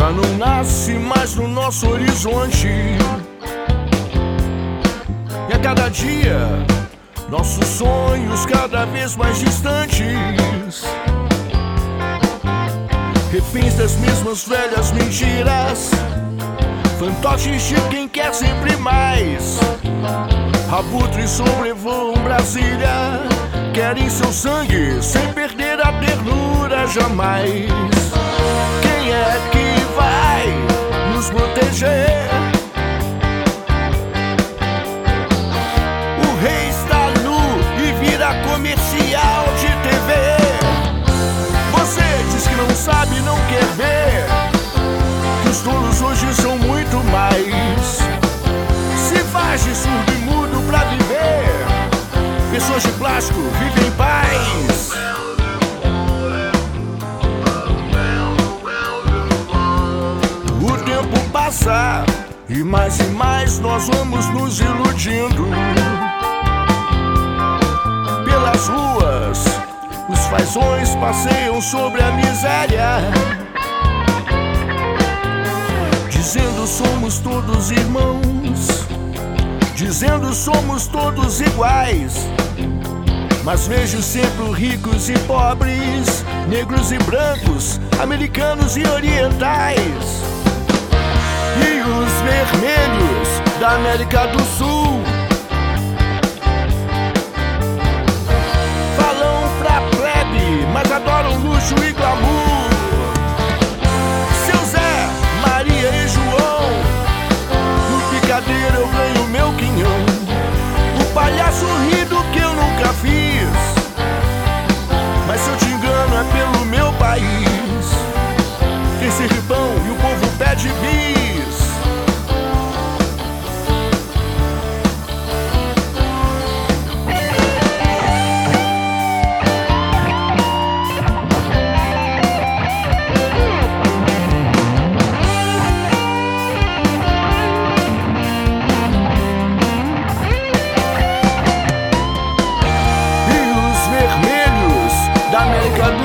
não nasce mais no nosso horizonte. E a cada dia, nossos sonhos cada vez mais distantes. Reféns das mesmas velhas mentiras. Fantoches de quem quer sempre mais. Abutres sobrevoam Brasília. Querem seu sangue sem perder a ternura jamais. Quem é que Que os tolos hoje são muito mais. Se faz de surdo e mudo pra viver. Pessoas de plástico vivem em paz. O tempo passa e mais e mais nós vamos nos iludindo. Pelas ruas, os fazões passeiam sobre a miséria. Dizendo somos todos irmãos, dizendo somos todos iguais. Mas vejo sempre ricos e pobres, negros e brancos, americanos e orientais. E os vermelhos da América do Sul pede bis. E os vermelhos da América do